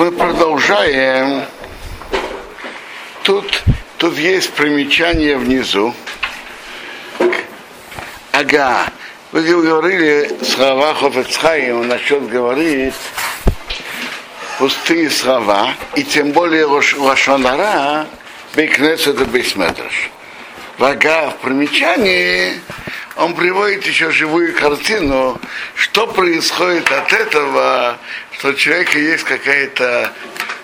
мы продолжаем. Тут, тут есть примечание внизу. Ага. Вы говорили слова он насчет говорит пустые слова, и тем более Лашонара, Бейкнесет и Бейсметраш. Вага в примечании он приводит еще живую картину, что происходит от этого, что у человека есть какая-то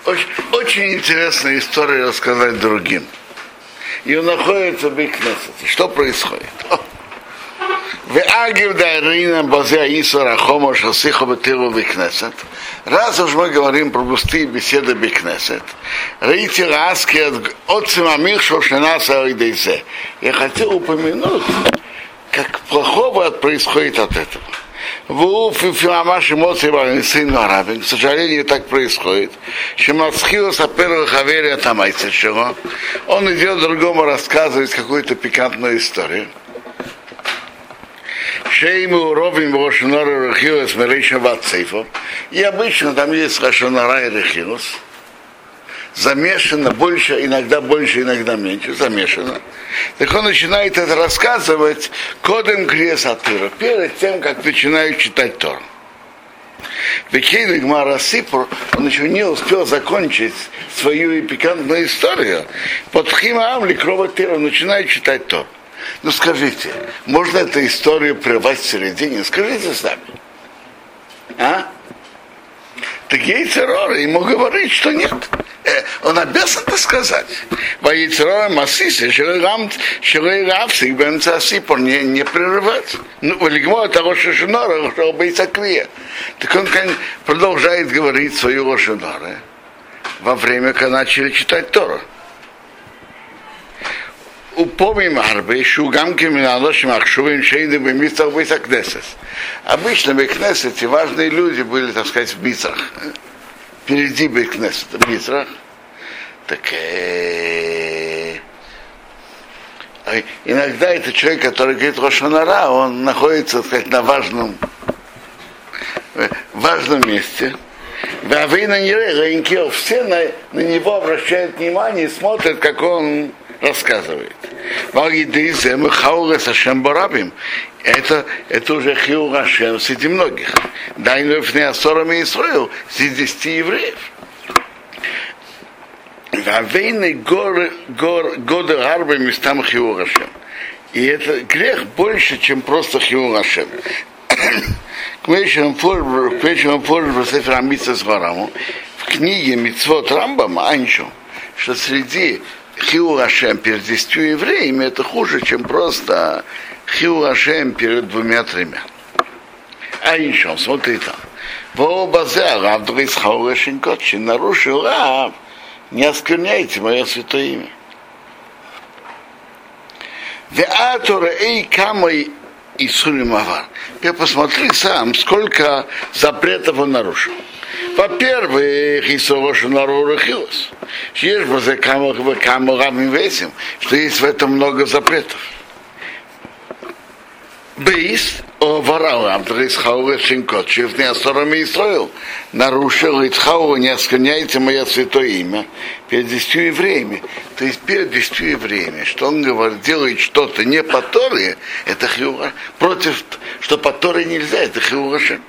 очень, очень интересная история рассказать другим. И он находится в Бейкнесете. Что происходит? Раз уж мы говорим про пустые беседы Бекнесет, Рейти Раски от Цимамих Ойдейзе. Я хотел упомянуть, как плохого происходит от этого. В Филамаш эмоции сын арабин. К сожалению, так происходит. Шимацхилус первых хаверия там Он идет другому рассказывать какую-то пикантную историю. Шейму ровим Рошонара Рехилус Мерейша Ватсейфо. И обычно там есть Рошонара и Рехилус. Замешано больше, иногда больше, иногда меньше, замешано. Так он начинает это рассказывать кодом Криесатыра, перед тем, как начинают читать Тор. Векейный Гмара Сипур, он еще не успел закончить свою пикантную историю. Под Хима Амли Тира начинает читать Тор. Ну скажите, можно эту историю прервать в середине? Скажите сами. А? Так Яйцерора ему говорит, что нет. Э, он обязан это сказать. Воейцерора Масисе, Шилой Равсик, Бенцасипор, не, не прерывать. Ну, Валигмо того Шишинора, что боится Крия. Так он продолжает говорить свою Лошинора во время, когда начали читать Тору упомним арбы, шугамки миналошим ахшувим шейны бы мистах бейсакнесес. Обычно в Бейкнесете важные люди были, так сказать, в Мицрах. Впереди Бейкнесета, в Мицрах. Так иногда это человек, который говорит Рошанара, он находится, так сказать, на важном, важном месте. А вы на него, все на, на него обращают внимание и смотрят, как он рассказывает. Это, это уже хиур Ашем среди многих. Дай в Неасорами Исраил среди десяти евреев. Вавейны годы арбы местам хиур Ашем. И это грех больше, чем просто хиур Ашем. К вечерам форж в Сефер Амитса с в книге Мицвод Рамбама, Анчо, что среди Хиу Ашем перед десятью евреями это хуже, чем просто Хиу Ашем перед двумя-тремя. А еще, смотри там. Во базе Рав Дрис Хаурешинкотчи нарушил Рав, не оскверняйте мое святое имя. Веатора эй камой и Суримавар. Теперь посмотри сам, сколько запретов он нарушил. Во-первых, Исорошу Нару Хилос. Есть бы камерами весим, что есть в этом много запретов. Бейс, ворал, Амтрис Хауэ Шинкот, Шифни Асорами Исраил, нарушил Ицхау, не оскверняйте мое святое имя перед десятью евреями. То есть перед десятью евреями, что он говорит, делает что-то не по Торе, это хиура, против, что по Торе нельзя, это хиурашем.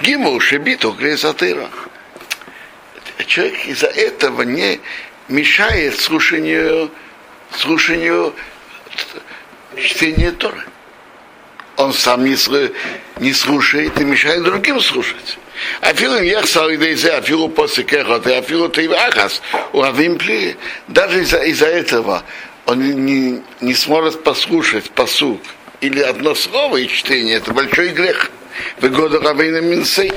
Гиму шибиту кресатыра. Человек из-за этого не мешает слушанию, слушанию чтения Торы. Он сам не, не слушает и мешает другим слушать. אפילו אם יחסר על ידי זה, אפילו פוסק אחד, אפילו תיב אחס, אוהבים פלי, даже из-за из этого он не, не сможет послушать посук или одно слово и чтение, это большой грех. В году Равейна Минсей.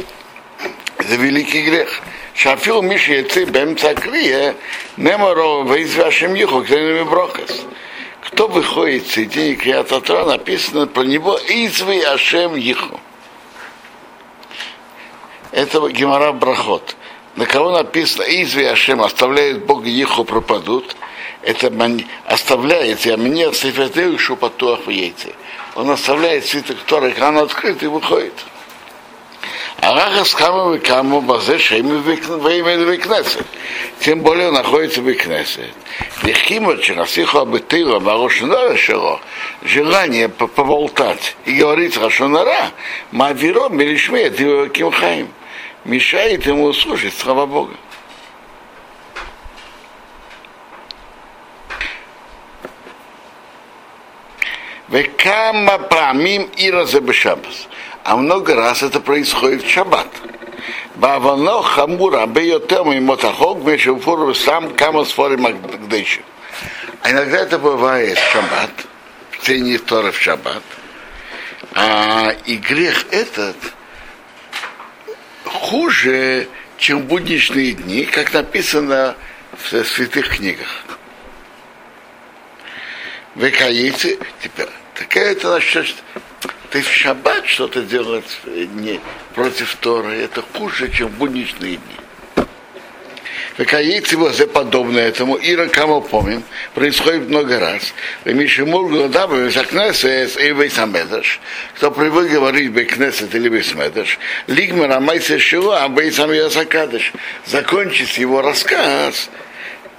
Это великий грех. Шафил Миши Яци Бемца Крия, Неморо Вейзвашем Юху, Кленами Брохас. Кто выходит в середине Криататра, написано про него Извы Ашем Иху. Это Гемора Брахот. На кого написано Изви Ашем, оставляет Бога Иху пропадут, это оставляет, а мне Сефетею Шупатуах в яйце. Он оставляет свиток Торы, когда он открыт и выходит. А Аллаха скама кому базе шейми выкнесет. Тем более он находится в Кнесет. Легким Чарасиху Абетыра Марошнара Шело, желание поболтать и говорить Рашонара, Мавиро Мелишме Кимхаим, мешает ему слушать слова Бога. Векама памим ира за бешабас. А много раз это происходит в шаббат. Бавано хамура бейотем и мотахок мешуфур сам кама сфори магдейши. А иногда это бывает в шаббат, в течение Тора в шаббат. А, и грех этот хуже, чем будничные дни, как написано в святых книгах. Векаицы, теперь, такая это значит, ты в шаббат что-то делать не, против Торы, это хуже, чем в будничные дни. Векаицы возе подобно этому, Ира кому помним, происходит много раз. Мишимур Гладабы, Закнесес и Вейсамедаш, кто привык говорить Бекнесет или Вейсамедаш, Лигмар Амайсе Шила, а Бейсам Ясакадыш, закончить его рассказ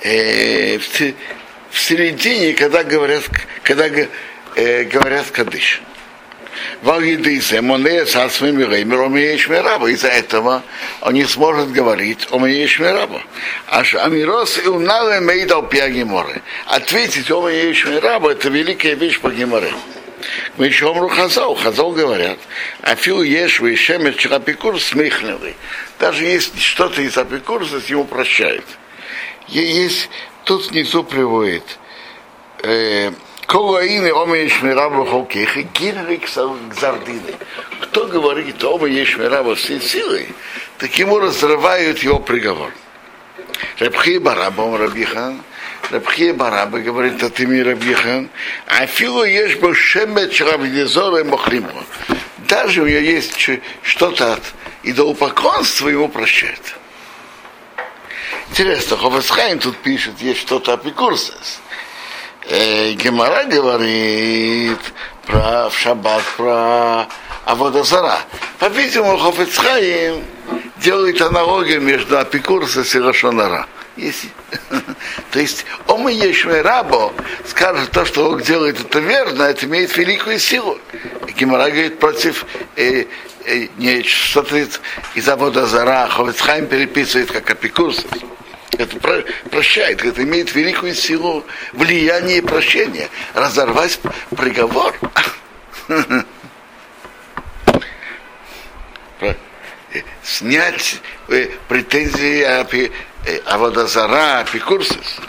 э, в, в середине, когда говорят, когда э, говорят Кадыш. Вагидысе, Моне со своими Ешмираба. Из-за этого он не сможет говорить о Ешмираба. Аж Амирос и Унале Мейдал Пиагиморе. Ответить о Ешмираба это великая вещь по Гиморе. Мы еще омру Хазал. Хазал говорят, Афил Ешвы и Шемер Чарапикур смехневый. Даже если что-то из Апикурса ему прощает. Есть, тут внизу приводит, э, Колоины ома ешмираба холкеха, гиррик гзардины. Кто говорит ома ешмираба всей силой, так ему разрывают его приговор. Рабхи Бараба, Рабихан, Рабхи Бараба говорит от имени Рабихан, а филу ешь бы шемет шрабдизора и. Даже у него есть что-то от идолопоклонства, ему прощают. Интересно, Хофесхайм тут пишет, есть что-то о Пикурсес э, Гемора говорит про в шаббат, про Аводозара. По-видимому, Хофицхаим делает аналогию между Апикурсом и Рашонара. То есть, он и Ешме Рабо скажет то, что он делает это верно, это имеет великую силу. И Гемора говорит против э, э, не, что-то из Аводозара, Хофицхайм переписывает как Апикурсов это прощает, это имеет великую силу влияния и прощения. Разорвать приговор. Снять э, претензии о водозара, апикурсис.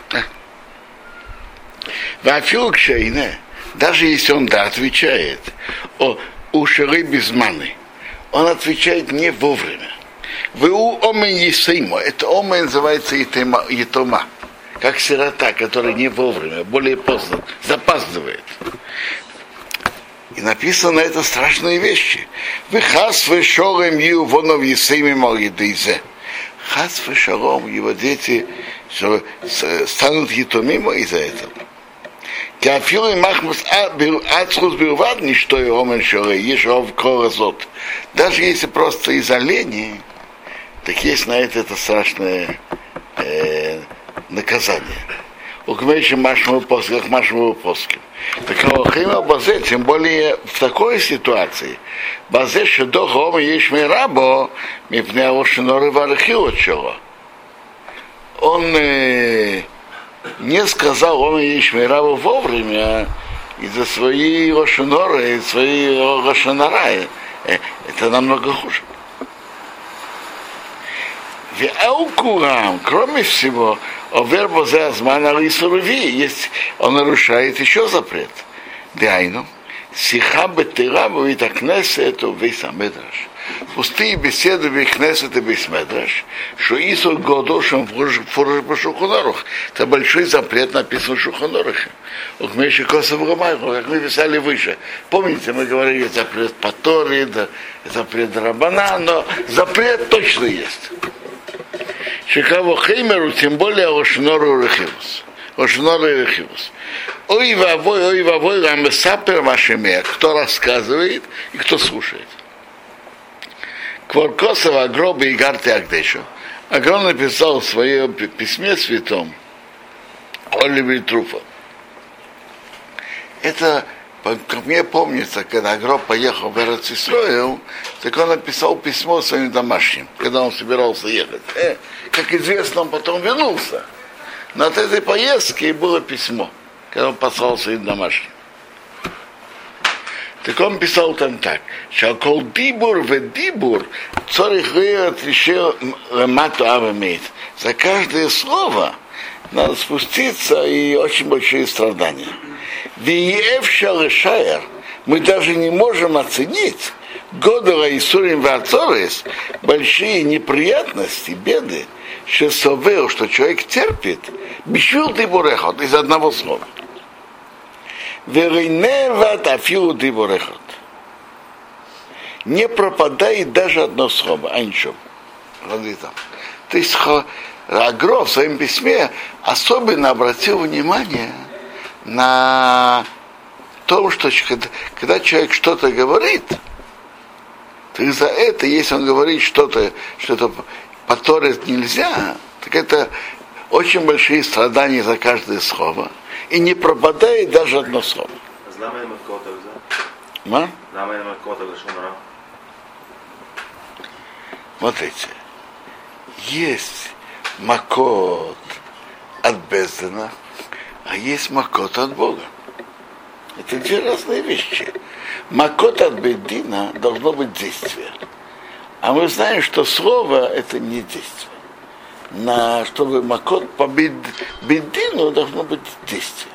Вафилк Шейне, даже если он да отвечает о ушеры без маны, он отвечает не вовремя. Вы у омен есеймо. Это омен называется етома. Как сирота, который не вовремя, более поздно, запаздывает. И написано это страшные вещи. Вы хас вы шорем ю вонов есейми малидейзе. Хас вы шором, его дети станут етомимо из-за этого. Кафилы махмус ацхус бирвад, ничто и омен шоре, ешов коразот. Даже если просто из оленей, так есть на это это страшное э, наказание. У Кмейши Машму Поским, как Машму Поским. Так Алохима Базе, тем более в такой ситуации, Базе Шедо Хома Ешми Рабо, Мипне Алошиноры Варахило чего. Он э, не сказал он Ешми Рабо вовремя из-за своей Рошиноры, из своей Рошинора. Э, это намного хуже. Веаукурам, кроме всего, овер бозе азман алисуруви, есть, он нарушает еще запрет. Дайну, сиха бетыра бавита кнесет вейса медраш. Пустые беседы в Кнесет и Бейсмедраш, что Ису Годошем фураж по Шухонорух. Это большой запрет написан в Шухонорухе. У Кмеши Косов Гамайху, как мы писали выше. Помните, мы говорили запрет по Торе, запрет Рабана, но запрет точно есть. Шикаво Хеймеру, тем более Ошнору Рехивус. Ошнору Рехивус. Ой, вавой, ой, вавой, рамесапер машеме. Кто рассказывает и кто слушает. Кворкосова гроба и гарты Агдешу. Агрон написал в своем письме святом Оливер Труфа. Это, как мне помнится, когда Гроб поехал в Эрцисроил, так он написал письмо своим домашним, когда он собирался ехать. Э, как известно, он потом вернулся. Но от этой поездки было письмо, когда он послал своим домашним. Так он писал там так, что кол дибур в дибур цорих еще мату авамейт. За каждое слово надо спуститься и очень большие страдания. Виевша шаер мы даже не можем оценить Годора и Сурим Вацорис большие неприятности, беды, что совел, что человек терпит, бешвил ты из одного слова. Верейневат афилу диборехот. Не пропадает даже одно слово, а ничего. То есть Агро в своем письме особенно обратил внимание на то, что когда, человек что-то говорит, то за это, если он говорит что-то, что-то поторить нельзя, так это очень большие страдания за каждое слово. И не пропадает даже одно слово. Ма? Смотрите, есть макот от Бездена, а есть макот от Бога. Это две разные вещи. Макот от Бедина должно быть действие. А мы знаем, что слово это не действие на чтобы Макот по Бедину должно быть действие.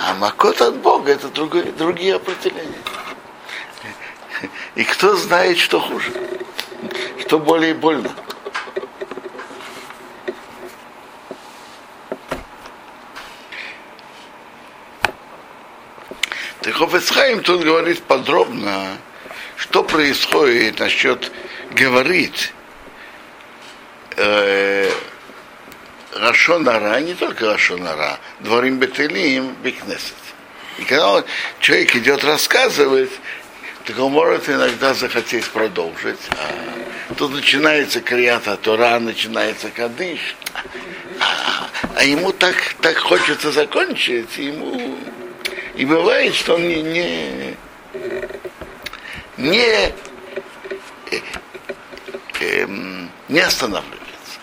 А Макот от Бога это другое, другие определения. И кто знает, что хуже, что более больно. Так Хофецхайм тут говорит подробно, что происходит насчет говорить э, Рашонара, не только Рашонара, дворим Бетелим, Бекнесет. И когда человек идет рассказывать, так он может иногда захотеть продолжить. А тут начинается Крията Тора, начинается Кадыш. А, ему так, так хочется закончить, ему и бывает, что он не, не, не, э, э, не останавливается.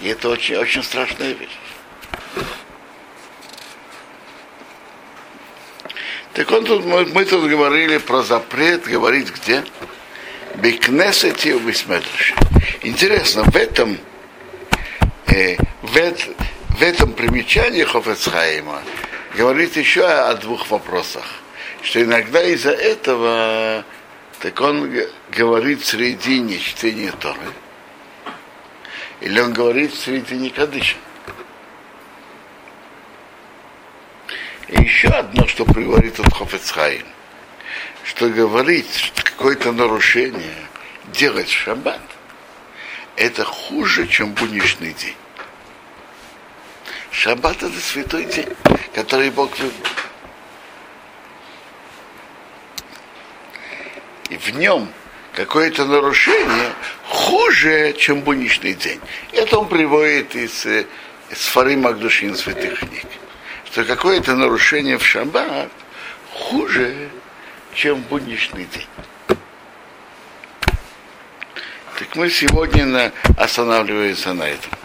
И это очень, очень страшная вещь. Так он тут, мы, мы тут говорили про запрет говорить где? Бекнесете и Бисмедрыше. Интересно, в этом, э, в, в этом примечании Хофецхайма говорит еще о двух вопросах. Что иногда из-за этого так он говорит в середине чтения Торы или он говорит в середине Кадыша. И еще одно, что приводит от Хофецхайм, что говорит, что какое-то нарушение делать в шаббат, это хуже, чем будничный день. Шаббат это святой день, который Бог выбрал. И в нем какое-то нарушение хуже, чем будничный день. Это он приводит из, из Фары Магдушин святых книг. Что какое-то нарушение в шаббат хуже, чем будничный день. Так мы сегодня на, останавливаемся на этом.